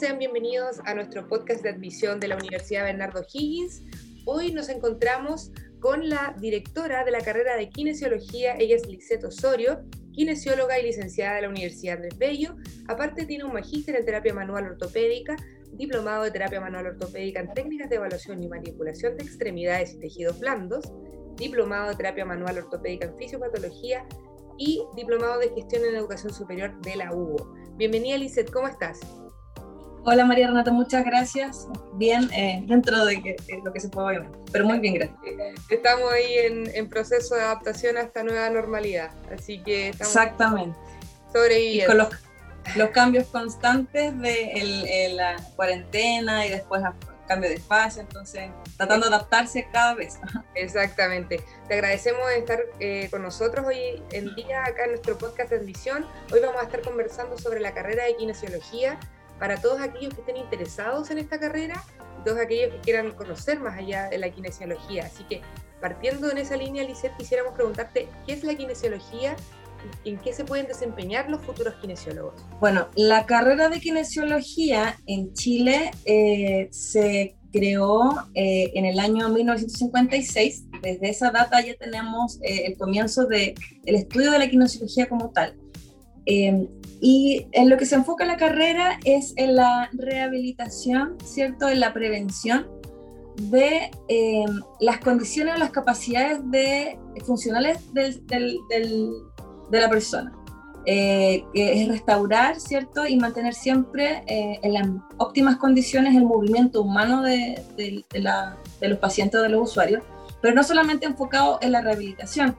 sean bienvenidos a nuestro podcast de admisión de la Universidad Bernardo Higgins. Hoy nos encontramos con la directora de la carrera de kinesiología, ella es Lisette Osorio, kinesióloga y licenciada de la Universidad de Bello. Aparte tiene un magíster en terapia manual ortopédica, diplomado de terapia manual ortopédica en técnicas de evaluación y manipulación de extremidades y tejidos blandos, diplomado de terapia manual ortopédica en fisiopatología y diplomado de gestión en educación superior de la UBO. Bienvenida Lisette, ¿cómo estás? Hola María Renata, muchas gracias. Bien, eh, dentro de, lo que se puede ver, pero muy bien, gracias. Estamos ahí en, proceso de adaptación a esta nueva normalidad, así que estamos Exactamente. sobreviviendo. Y con los, cambios constantes de la cuarentena y después el cambio de espacio, entonces tratando de adaptarse cada vez. Exactamente. Te agradecemos de estar eh, con nosotros hoy en día acá en nuestro podcast de admisión. Hoy vamos a estar conversando sobre la carrera de kinesiología para todos aquellos que estén interesados en esta carrera y todos aquellos que quieran conocer más allá de la kinesiología. Así que partiendo en esa línea, Lisette, quisiéramos preguntarte, ¿qué es la kinesiología? ¿En qué se pueden desempeñar los futuros kinesiólogos? Bueno, la carrera de kinesiología en Chile eh, se creó eh, en el año 1956. Desde esa data ya tenemos eh, el comienzo del el estudio de la kinesiología como tal. Y en lo que se enfoca la carrera es en la rehabilitación, ¿cierto? En la prevención de eh, las condiciones o las capacidades de, funcionales del, de la persona. Eh, que es restaurar, ¿cierto? Y mantener siempre eh, en las óptimas condiciones el movimiento humano de, la, de los pacientes o de los usuarios, pero no solamente enfocado en la rehabilitación,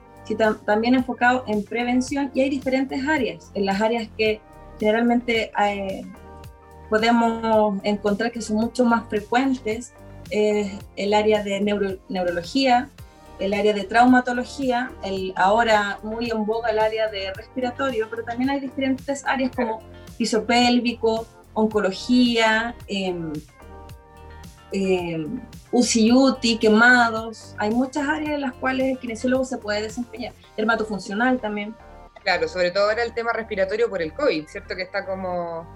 también enfocado en prevención y hay diferentes áreas. En las áreas que generalmente eh, podemos encontrar que son mucho más frecuentes, el área de neurología, el área de traumatología, el, ahora muy en boga el área de respiratorio, pero también hay diferentes áreas como piso pélvico, oncología, eh, eh, UCI, quemados. Hay muchas áreas en las cuales el kinesiólogo se puede desempeñar. Dermatofuncional también. Claro, sobre todo ahora el tema respiratorio por el COVID, ¿cierto? Que está como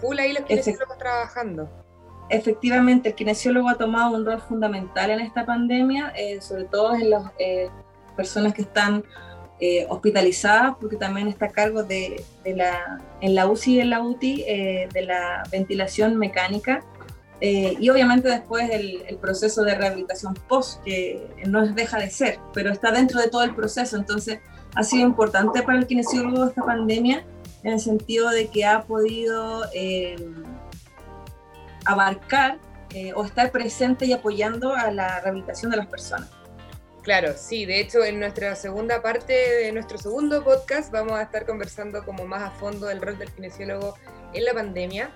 full ahí los kinesiólogos trabajando. Efectivamente, el kinesiólogo ha tomado un rol fundamental en esta pandemia, eh, sobre todo en las eh, personas que están eh, hospitalizadas, porque también está a cargo de, la, en la UCI y en la UTI de la ventilación mecánica y obviamente después el, el, proceso de rehabilitación post, que no deja de ser, pero está dentro de todo el proceso, entonces ha sido importante para el kinesiólogo esta pandemia en el sentido de que ha podido abarcar eh, o estar presente y apoyando a la rehabilitación de las personas. Claro, sí, de hecho en nuestra segunda parte de nuestro segundo podcast vamos a estar conversando como más a fondo del rol del kinesiólogo en la pandemia.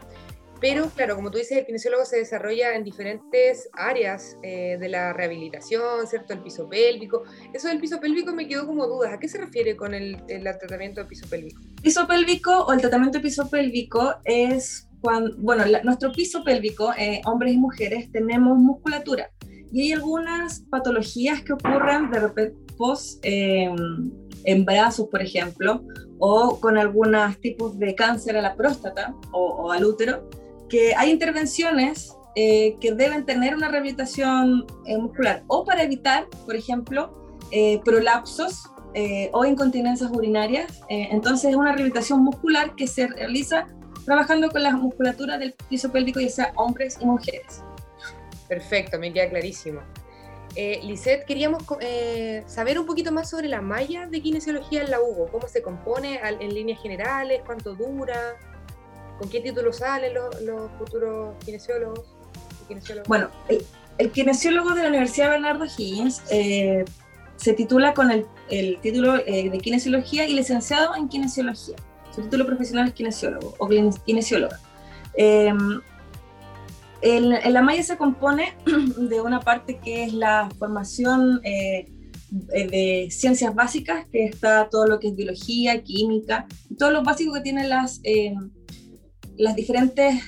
Pero claro, como tú dices, el kinesiólogo se desarrolla en diferentes áreas eh, de la rehabilitación, ¿cierto? El piso pélvico. Eso del piso pélvico me quedó como dudas. ¿A qué se refiere con el, el tratamiento de piso pélvico? Piso pélvico o el tratamiento de piso pélvico es bueno, nuestro piso pélvico, eh, hombres y mujeres, tenemos musculatura y hay algunas patologías que ocurren de repente post em, en brazos, por ejemplo, o con algunos tipos de cáncer a la próstata o, al útero, que hay intervenciones eh, que deben tener una rehabilitación eh, muscular o para evitar, por ejemplo, prolapsos o incontinencias urinarias. entonces es una rehabilitación muscular que se realiza trabajando con la musculatura del piso pélvico, ya sea hombres y mujeres. Perfecto, me queda clarísimo. Eh, Lisette, queríamos eh, saber un poquito más sobre la malla de kinesiología en la UBO, cómo se compone en líneas generales, cuánto dura, con qué título salen los, futuros kinesiólogos, Bueno, el, kinesiólogo de la Universidad Bernardo Higgins eh, se titula con el, el título eh, de kinesiología y licenciado en kinesiología. Su título profesional es kinesiólogo o kinesióloga. En, la malla se compone de una parte que es la formación eh, de ciencias básicas, que está todo lo que es biología, química, todo lo básico que tienen las, em, las diferentes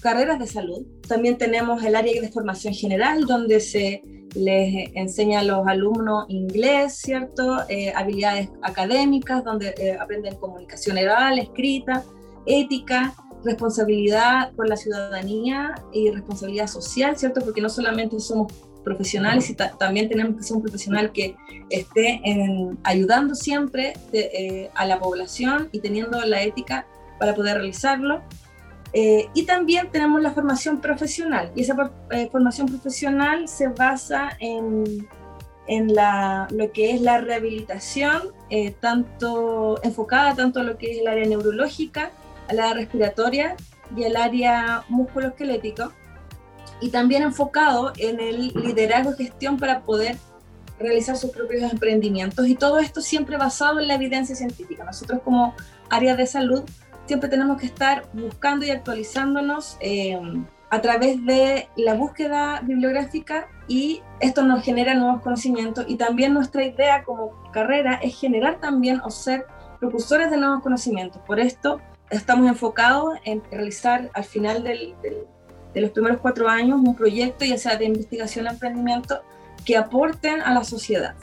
carreras de salud. También tenemos el área de formación general, donde se les enseña a los alumnos inglés, ¿cierto? Eh, habilidades académicas, donde eh, aprenden comunicación oral, escrita, ética, responsabilidad con la ciudadanía y responsabilidad social, ¿cierto? Porque no solamente somos profesionales, sino también tenemos que ser un profesional que esté ayudando siempre eh, a la población y teniendo la ética para poder realizarlo. Eh, y también tenemos la formación profesional, y esa eh, formación profesional se basa en, en la, lo que es la rehabilitación, tanto enfocada tanto a lo que es el área neurológica, al área respiratoria y al área musculoesquelético, y también enfocado en el liderazgo y gestión para poder realizar sus propios emprendimientos y todo esto siempre basado en la evidencia científica. Nosotros como área de salud siempre tenemos que estar buscando y actualizándonos eh, a través de la búsqueda bibliográfica y esto nos genera nuevos conocimientos y también nuestra idea como carrera es generar también o ser precursores de nuevos conocimientos. Por esto estamos enfocados en realizar al final de los primeros cuatro años un proyecto, ya sea de investigación o emprendimiento, que aporten a la sociedad.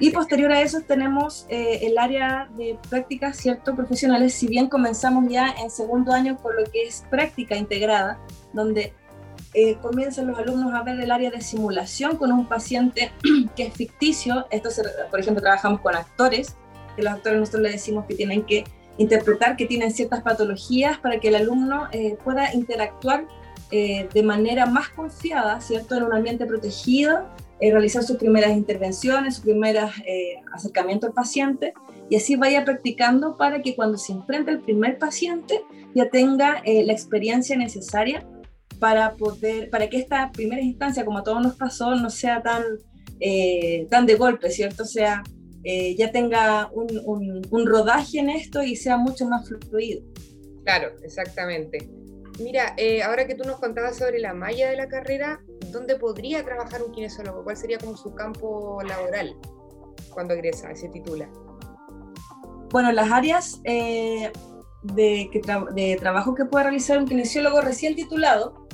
Y posterior a eso tenemos eh, el área de prácticas, ¿cierto? Profesionales, si bien comenzamos ya en segundo año con lo que es práctica integrada, donde eh, comienzan los alumnos a ver el área de simulación con un paciente que es ficticio. Esto, por ejemplo, trabajamos con actores, que los actores nosotros les decimos que tienen que interpretar que tienen ciertas patologías para que el alumno eh, pueda interactuar de manera más confiada, ¿cierto? En un ambiente protegido, eh, realizar sus primeras intervenciones, su primer acercamiento al paciente y así vaya practicando para que cuando se enfrente el primer paciente ya tenga la experiencia necesaria para poder, para que esta primera instancia, como a todos nos pasó, no sea tan, tan de golpe, ¿cierto? sea, eh, ya tenga un, un, rodaje en esto y sea mucho más fluido. Claro, exactamente. Mira, eh, ahora que tú nos contabas sobre la malla de la carrera, ¿dónde podría trabajar un kinesiólogo? ¿Cuál sería como su campo laboral cuando egresa, se titula? Bueno, las áreas eh, de, trabajo que puede realizar un kinesiólogo recién titulado,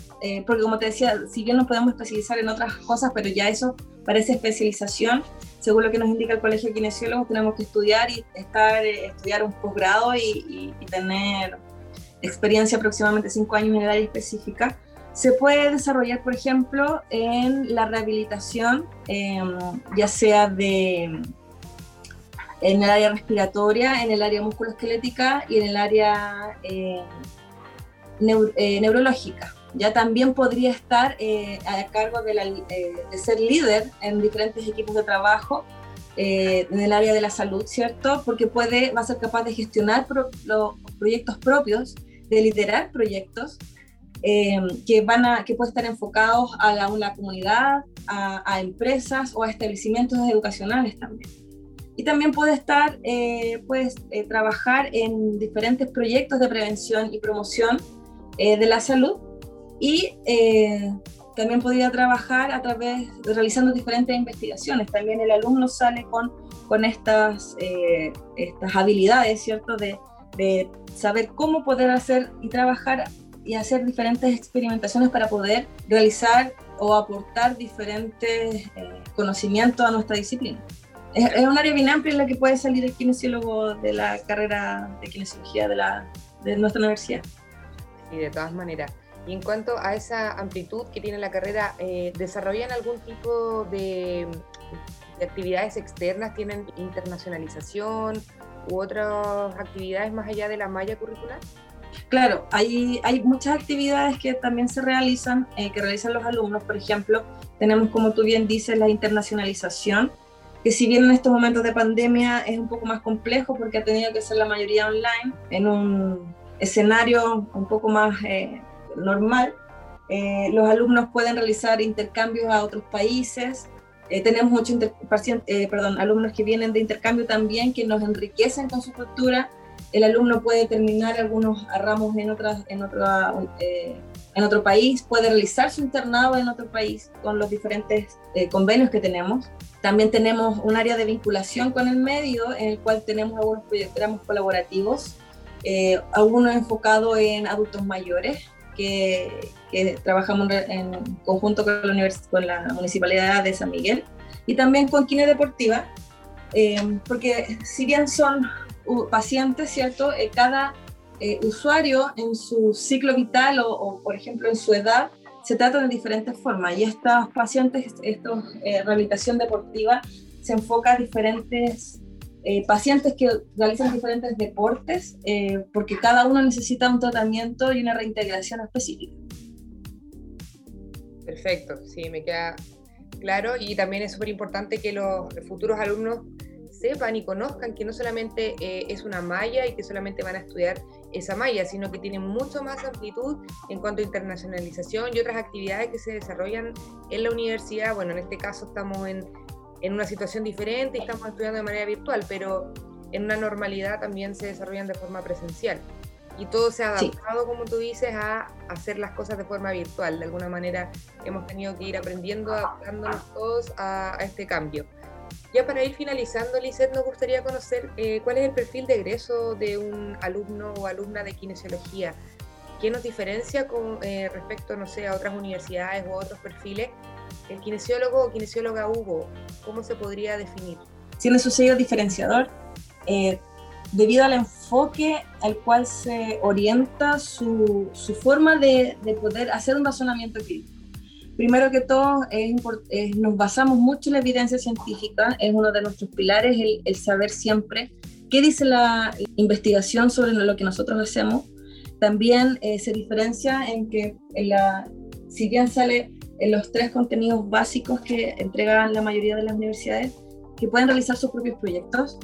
porque como te decía, si bien nos podemos especializar en otras cosas, pero ya eso parece especialización, según lo que nos indica el Colegio de Kinesiólogos, tenemos que estudiar y estar, eh, estudiar un posgrado y, tener experiencia aproximadamente cinco años en el área específica. Se puede desarrollar, por ejemplo, en la rehabilitación, em, ya sea de en el área respiratoria, en el área musculoesquelética y en el área eh, eh, neurológica ya también podría estar eh, a cargo de, eh, de, ser líder en diferentes equipos de trabajo en el área de la salud, ¿cierto? Porque puede, va a ser capaz de gestionar los proyectos propios, de liderar proyectos que, van a, que pueden estar enfocados a la, una comunidad, a, empresas o a establecimientos educacionales también. Y también puede estar, pues, trabajar en diferentes proyectos de prevención y promoción de la salud y eh, también podría trabajar a través, realizando diferentes investigaciones. También el alumno sale con, con estas, eh, estas habilidades, ¿cierto? De, de, saber cómo poder hacer y trabajar y hacer diferentes experimentaciones para poder realizar o aportar diferentes eh, conocimientos a nuestra disciplina. Es, un área bien amplia en la que puede salir el kinesiólogo de la carrera de kinesiología de, la, de nuestra universidad. Y de todas maneras, y en cuanto a esa amplitud que tiene la carrera, eh, ¿desarrollan algún tipo de, actividades externas? ¿Tienen internacionalización u otras actividades más allá de la malla curricular? Claro, hay, hay muchas actividades que también se realizan, eh, que realizan los alumnos. Por ejemplo, tenemos, como tú bien dices, la internacionalización, que si bien en estos momentos de pandemia es un poco más complejo porque ha tenido que ser la mayoría online, en un escenario un poco más eh, normal. Eh, los alumnos pueden realizar intercambios a otros países. Eh, tenemos muchos eh, perdón, alumnos que vienen de intercambio también, que nos enriquecen con su cultura. El alumno puede terminar algunos ramos en, otras, en, en otro país, puede realizar su internado en otro país con los diferentes convenios que tenemos. También tenemos un área de vinculación con el medio en el cual tenemos algunos proyectos colaborativos, algunos enfocados en adultos mayores, que, trabajamos en conjunto con la, Municipalidad de San Miguel y también con Quine Deportiva, eh, porque si bien son pacientes, ¿cierto? Eh, cada eh, usuario en su ciclo vital o, por ejemplo, en su edad, se tratan de diferentes formas. Y estos pacientes, esta eh, rehabilitación deportiva, se enfoca a diferentes eh, pacientes que realizan diferentes deportes, porque cada uno necesita un tratamiento y una reintegración específica. Perfecto, sí, me queda claro. Y también es súper importante que los futuros alumnos sepan y conozcan que no solamente eh, es una malla y que solamente van a estudiar esa malla, sino que tiene mucho más amplitud en cuanto a internacionalización y otras actividades que se desarrollan en la universidad. Bueno, en este caso estamos en, en una situación diferente y estamos estudiando de manera virtual, pero en una normalidad también se desarrollan de forma presencial. Y todo se ha adaptado, como tú dices, a hacer las cosas de forma virtual. De alguna manera hemos tenido que ir aprendiendo, adaptándonos todos a, a este cambio. Ya para ir finalizando, Lizeth, nos gustaría conocer eh, cuál es el perfil de egreso de un alumno o alumna de kinesiología. ¿Qué nos diferencia con eh, respecto, no sé, a otras universidades o otros perfiles? ¿El kinesiólogo o kinesióloga Hugo, cómo se podría definir? Tiene su sello diferenciador eh, debido al enfoque al cual se orienta su, forma de, de poder hacer un razonamiento crítico. Primero que todo, nos basamos mucho en la evidencia científica, es uno de nuestros pilares el, saber siempre qué dice la investigación sobre lo que nosotros hacemos. También eh, se diferencia en que la, si bien sale en los tres contenidos básicos que entregan la mayoría de las universidades, que pueden realizar sus propios proyectos,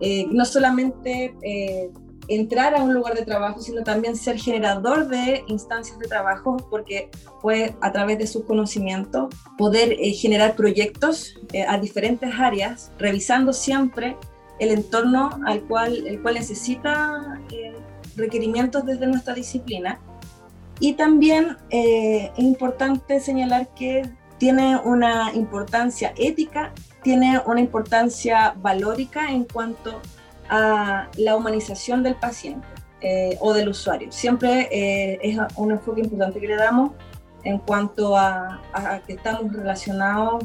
eh, no solamente eh, entrar a un lugar de trabajo, sino también ser generador de instancias de trabajo, porque puede a través de su conocimiento poder eh, generar proyectos a diferentes áreas, revisando siempre el entorno al cual, el cual necesita requerimientos desde nuestra disciplina. Y también es importante señalar que tiene una importancia ética, tiene una importancia valórica en cuanto a la humanización del paciente eh, o del usuario. Siempre eh, es un enfoque importante que le damos en cuanto a, que estamos relacionados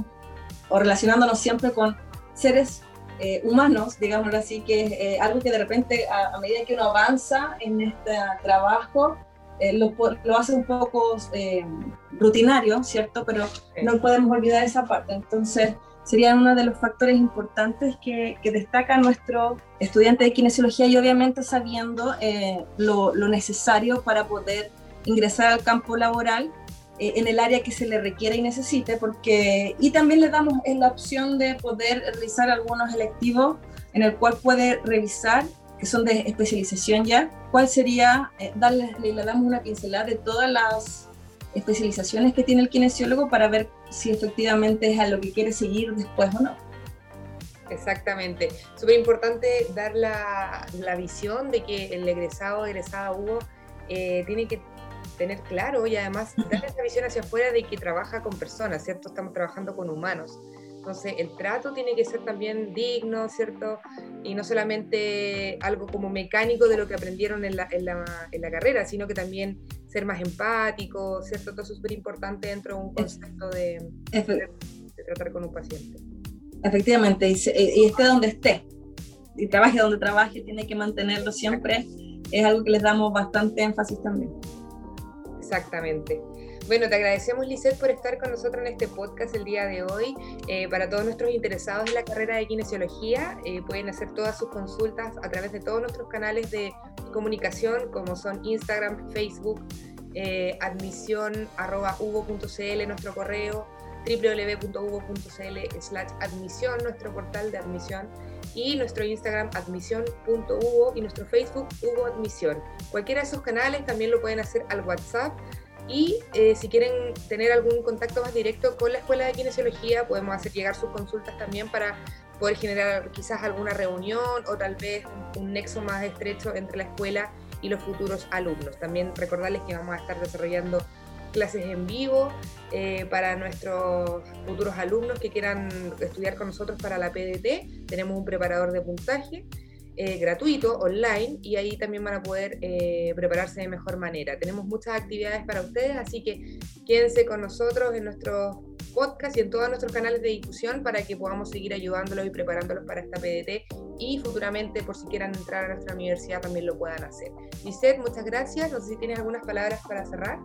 o relacionándonos siempre con seres eh, humanos, digámoslo así, que es algo que de repente a, medida que uno avanza en este trabajo, lo, lo, hace un poco rutinario, ¿cierto? Pero no podemos olvidar esa parte. Entonces, serían uno de los factores importantes que, que destaca nuestro estudiante de kinesiología y obviamente sabiendo eh, lo, necesario para poder ingresar al campo laboral eh, en el área que se le requiere y necesite, porque, y también le damos la opción de poder realizar algunos electivos en el cual puede revisar, que son de especialización ya, cuál sería, eh, darle, le damos una pincelada de todas las especializaciones que tiene el kinesiólogo para ver si efectivamente es a lo que quiere seguir después o no. Exactamente. Súper importante dar la, la, visión de que el egresado o egresada Hugo eh, tiene que tener claro y además dar esa visión hacia afuera de que trabaja con personas, ¿cierto? Estamos trabajando con humanos. Entonces, el trato tiene que ser también digno, ¿cierto? Y no solamente algo como mecánico de lo que aprendieron en la, en la, en la carrera, sino que también ser más empático, ¿cierto? Todo eso es súper importante dentro de un concepto de, de, tratar con un paciente. Efectivamente, y, y, esté donde esté, y trabaje donde trabaje, tiene que mantenerlo siempre, es algo que les damos bastante énfasis también. Exactamente. Bueno, te agradecemos, Lisette, por estar con nosotros en este podcast el día de hoy. Eh, para todos nuestros interesados en la carrera de kinesiología, eh, pueden hacer todas sus consultas a través de todos nuestros canales de comunicación, como son Instagram, Facebook, eh, admisión nuestro correo, www.hugo.cl slash admisión, nuestro portal de admisión, y nuestro Instagram admisión.hugo y nuestro Facebook Hugo Admisión. Cualquiera de esos canales también lo pueden hacer al WhatsApp y eh, si quieren tener algún contacto más directo con la Escuela de Kinesiología, podemos hacer llegar sus consultas también para poder generar quizás alguna reunión o tal vez un nexo más estrecho entre la escuela y los futuros alumnos. También recordarles que vamos a estar desarrollando clases en vivo eh, para nuestros futuros alumnos que quieran estudiar con nosotros para la PDT. Tenemos un preparador de puntaje eh, gratuito, online, y ahí también van a poder eh, prepararse de mejor manera. Tenemos muchas actividades para ustedes, así que quédense con nosotros en nuestros podcast y en todos nuestros canales de difusión para que podamos seguir ayudándolos y preparándolos para esta PDT y futuramente, por si quieran entrar a nuestra universidad, también lo puedan hacer. Lisette, muchas gracias. No sé si tienes algunas palabras para cerrar.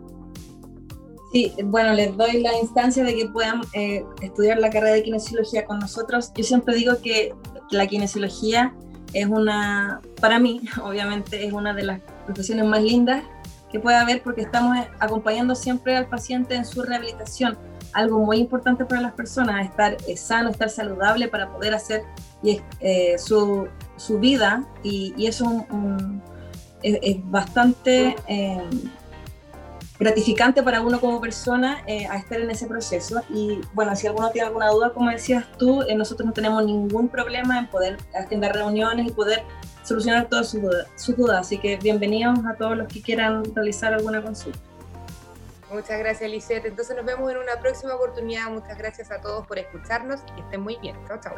Sí, bueno, les doy la instancia de que puedan eh, estudiar la carrera de kinesiología con nosotros. Yo siempre digo que la kinesiología es una, para mí, obviamente, es una de las profesiones más lindas que puede haber porque estamos acompañando siempre al paciente en su rehabilitación. Algo muy importante para las personas, estar eh, sano, estar saludable para poder hacer eh, su, su, vida y, eso es, bastante gratificante para uno como persona eh, a estar en ese proceso. Y bueno, si alguno tiene alguna duda, como decías tú, eh, nosotros no tenemos ningún problema en poder agendar reuniones y poder solucionar todas sus dudas. Así que bienvenidos a todos los que quieran realizar alguna consulta. Muchas gracias, Lisette. Entonces nos vemos en una próxima oportunidad. Muchas gracias a todos por escucharnos y estén muy bien. Chao, chao.